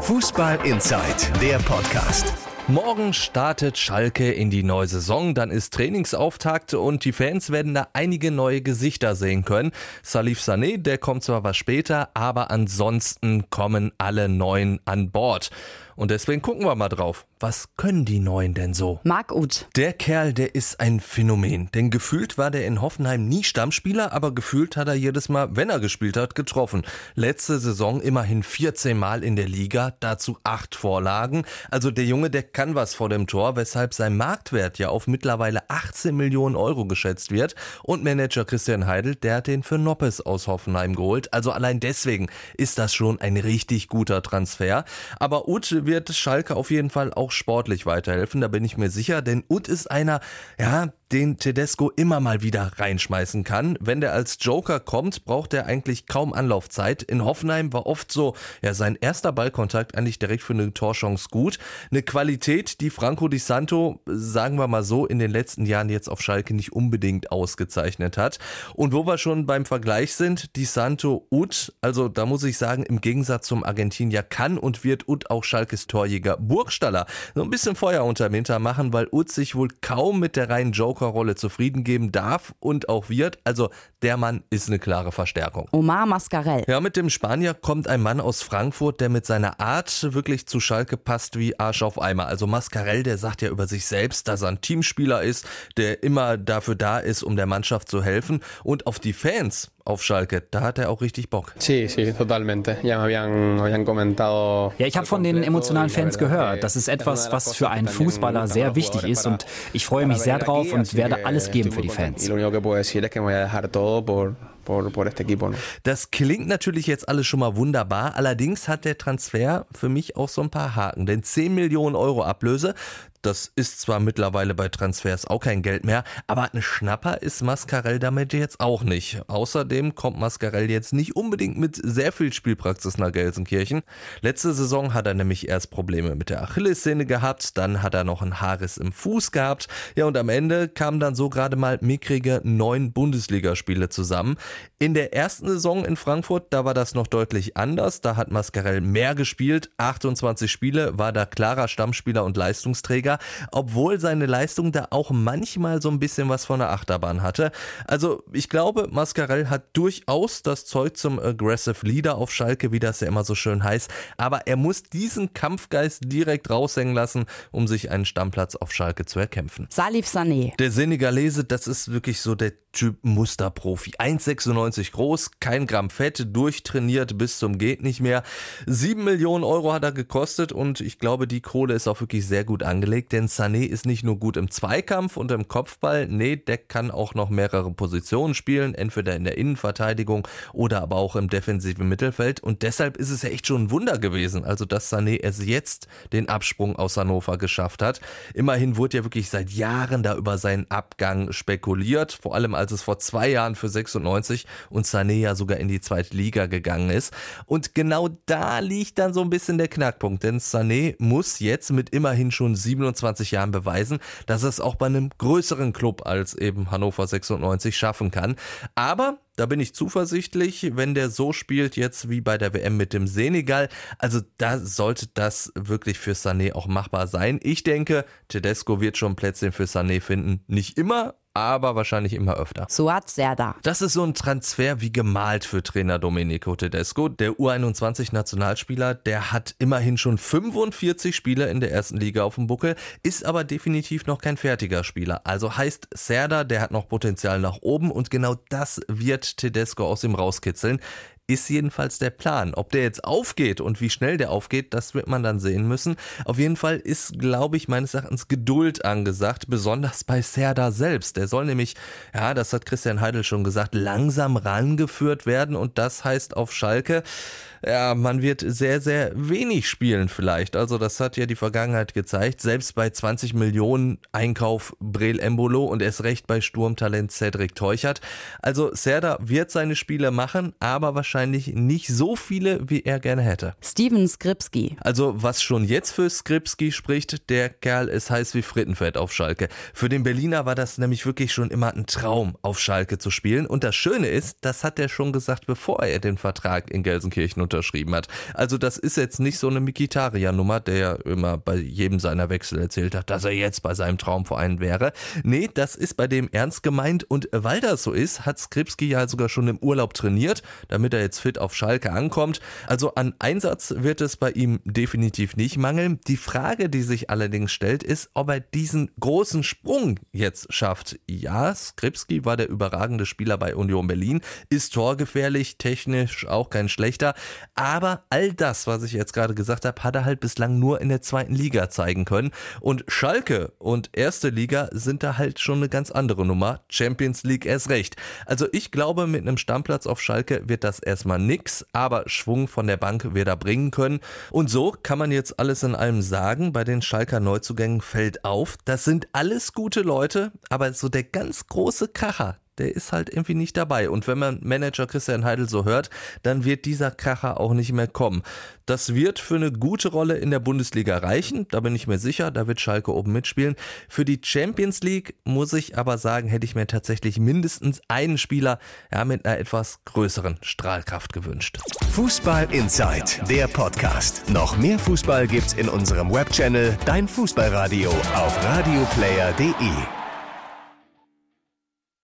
Fußball Inside, der Podcast. Morgen startet Schalke in die neue Saison, dann ist Trainingsauftakt und die Fans werden da einige neue Gesichter sehen können. Salif Sané, der kommt zwar was später, aber ansonsten kommen alle neuen an Bord. Und deswegen gucken wir mal drauf. Was können die Neuen denn so? Marc Uth. Der Kerl, der ist ein Phänomen. Denn gefühlt war der in Hoffenheim nie Stammspieler, aber gefühlt hat er jedes Mal, wenn er gespielt hat, getroffen. Letzte Saison immerhin 14 Mal in der Liga, dazu acht Vorlagen. Also der Junge, der kann was vor dem Tor, weshalb sein Marktwert ja auf mittlerweile 18 Millionen Euro geschätzt wird. Und Manager Christian Heidel, der hat den für Noppes aus Hoffenheim geholt. Also allein deswegen ist das schon ein richtig guter Transfer. Aber Uth wird Schalke auf jeden Fall auch sportlich weiterhelfen, da bin ich mir sicher, denn Ut ist einer, ja, den Tedesco immer mal wieder reinschmeißen kann. Wenn der als Joker kommt, braucht er eigentlich kaum Anlaufzeit. In Hoffenheim war oft so, ja, sein erster Ballkontakt eigentlich direkt für eine Torchance gut. Eine Qualität, die Franco Di Santo, sagen wir mal so, in den letzten Jahren jetzt auf Schalke nicht unbedingt ausgezeichnet hat. Und wo wir schon beim Vergleich sind, Di Santo Ut, also da muss ich sagen, im Gegensatz zum Argentinier kann und wird Ut auch Schalkes Torjäger Burgstaller so ein bisschen Feuer unterm Hinter machen, weil Ut sich wohl kaum mit der reinen Joker Joker-Rolle zufrieden geben darf und auch wird. Also der Mann ist eine klare Verstärkung. Omar Mascarell. Ja, mit dem Spanier kommt ein Mann aus Frankfurt, der mit seiner Art wirklich zu Schalke passt wie Arsch auf Eimer. Also Mascarell, der sagt ja über sich selbst, dass er ein Teamspieler ist, der immer dafür da ist, um der Mannschaft zu helfen. Und auf die Fans auf Schalke. Da hat er auch richtig Bock. Sí, sí, totalmente. Ja, ich habe von den emotionalen Fans gehört. Das ist etwas, was für einen Fußballer sehr wichtig ist und ich freue mich sehr drauf und werde alles geben für die Fans. Das klingt natürlich jetzt alles schon mal wunderbar. Allerdings hat der Transfer für mich auch so ein paar Haken. Denn 10 Millionen Euro Ablöse, das ist zwar mittlerweile bei Transfers auch kein Geld mehr, aber ein Schnapper ist Mascarell damit jetzt auch nicht. Außerdem kommt Mascarell jetzt nicht unbedingt mit sehr viel Spielpraxis nach Gelsenkirchen. Letzte Saison hat er nämlich erst Probleme mit der Achillessehne gehabt, dann hat er noch einen Haarriss im Fuß gehabt. Ja, und am Ende kamen dann so gerade mal mickrige neun Bundesligaspiele zusammen. In der ersten Saison in Frankfurt, da war das noch deutlich anders. Da hat Mascarell mehr gespielt. 28 Spiele, war da klarer Stammspieler und Leistungsträger. Bundesliga, obwohl seine Leistung da auch manchmal so ein bisschen was von der Achterbahn hatte. Also ich glaube, Mascarell hat durchaus das Zeug zum Aggressive Leader auf Schalke, wie das ja immer so schön heißt, aber er muss diesen Kampfgeist direkt raushängen lassen, um sich einen Stammplatz auf Schalke zu erkämpfen. Salif Sané. Der Senegalese, das ist wirklich so der Typ Musterprofi. 1,96 groß, kein Gramm Fett, durchtrainiert bis zum geht nicht mehr. 7 Millionen Euro hat er gekostet und ich glaube, die Kohle ist auch wirklich sehr gut angelegt, denn Sané ist nicht nur gut im Zweikampf und im Kopfball, nee, der kann auch noch mehrere Positionen spielen, entweder in der Innenverteidigung oder aber auch im defensiven Mittelfeld und deshalb ist es ja echt schon ein Wunder gewesen, also dass Sané es jetzt den Absprung aus Hannover geschafft hat. Immerhin wurde ja wirklich seit Jahren da über seinen Abgang spekuliert, vor allem als es vor zwei Jahren für 96 und Sané ja sogar in die zweite Liga gegangen ist. Und genau da liegt dann so ein bisschen der Knackpunkt, denn Sané muss jetzt mit immerhin schon 27 Jahren beweisen, dass es auch bei einem größeren Club als eben Hannover 96 schaffen kann. Aber da bin ich zuversichtlich, wenn der so spielt jetzt wie bei der WM mit dem Senegal. Also da sollte das wirklich für Sané auch machbar sein. Ich denke, Tedesco wird schon Plätzchen für Sané finden. Nicht immer, aber wahrscheinlich immer öfter. Suat Serda. Das ist so ein Transfer wie gemalt für Trainer Domenico Tedesco. Der U21-Nationalspieler, der hat immerhin schon 45 Spiele in der ersten Liga auf dem Buckel, ist aber definitiv noch kein fertiger Spieler. Also heißt Serda, der hat noch Potenzial nach oben und genau das wird Tedesco aus ihm rauskitzeln ist jedenfalls der Plan. Ob der jetzt aufgeht und wie schnell der aufgeht, das wird man dann sehen müssen. Auf jeden Fall ist, glaube ich, meines Erachtens Geduld angesagt, besonders bei Serda selbst. Der soll nämlich, ja, das hat Christian Heidel schon gesagt, langsam rangeführt werden und das heißt auf Schalke, ja, man wird sehr, sehr wenig spielen vielleicht. Also das hat ja die Vergangenheit gezeigt. Selbst bei 20 Millionen Einkauf Brel Embolo und erst recht bei Sturmtalent Cedric Teuchert. Also Serda wird seine Spiele machen, aber wahrscheinlich wahrscheinlich nicht so viele, wie er gerne hätte. Steven Skripski. Also was schon jetzt für Skripski spricht, der Kerl ist heiß wie Frittenfett auf Schalke. Für den Berliner war das nämlich wirklich schon immer ein Traum, auf Schalke zu spielen. Und das Schöne ist, das hat er schon gesagt, bevor er den Vertrag in Gelsenkirchen unterschrieben hat. Also das ist jetzt nicht so eine Mikitaria-Nummer, der ja immer bei jedem seiner Wechsel erzählt hat, dass er jetzt bei seinem Traumverein wäre. Nee, das ist bei dem ernst gemeint. Und weil das so ist, hat Skripski ja sogar schon im Urlaub trainiert, damit er jetzt fit auf Schalke ankommt. Also an Einsatz wird es bei ihm definitiv nicht mangeln. Die Frage, die sich allerdings stellt, ist, ob er diesen großen Sprung jetzt schafft. Ja, Skripski war der überragende Spieler bei Union Berlin, ist torgefährlich, technisch auch kein schlechter, aber all das, was ich jetzt gerade gesagt habe, hat er halt bislang nur in der zweiten Liga zeigen können und Schalke und erste Liga sind da halt schon eine ganz andere Nummer, Champions League erst recht. Also ich glaube, mit einem Stammplatz auf Schalke wird das erstmal nix, aber Schwung von der Bank wird er bringen können. Und so kann man jetzt alles in allem sagen, bei den Schalker Neuzugängen fällt auf, das sind alles gute Leute, aber so der ganz große Kracher, der ist halt irgendwie nicht dabei. Und wenn man Manager Christian Heidel so hört, dann wird dieser Kracher auch nicht mehr kommen. Das wird für eine gute Rolle in der Bundesliga reichen, da bin ich mir sicher, da wird Schalke oben mitspielen. Für die Champions League muss ich aber sagen, hätte ich mir tatsächlich mindestens einen Spieler ja, mit einer etwas größeren Strahlkraft gewünscht. Fußball Inside, der Podcast. Noch mehr Fußball gibt's in unserem Webchannel Dein Fußballradio auf radioplayer.de.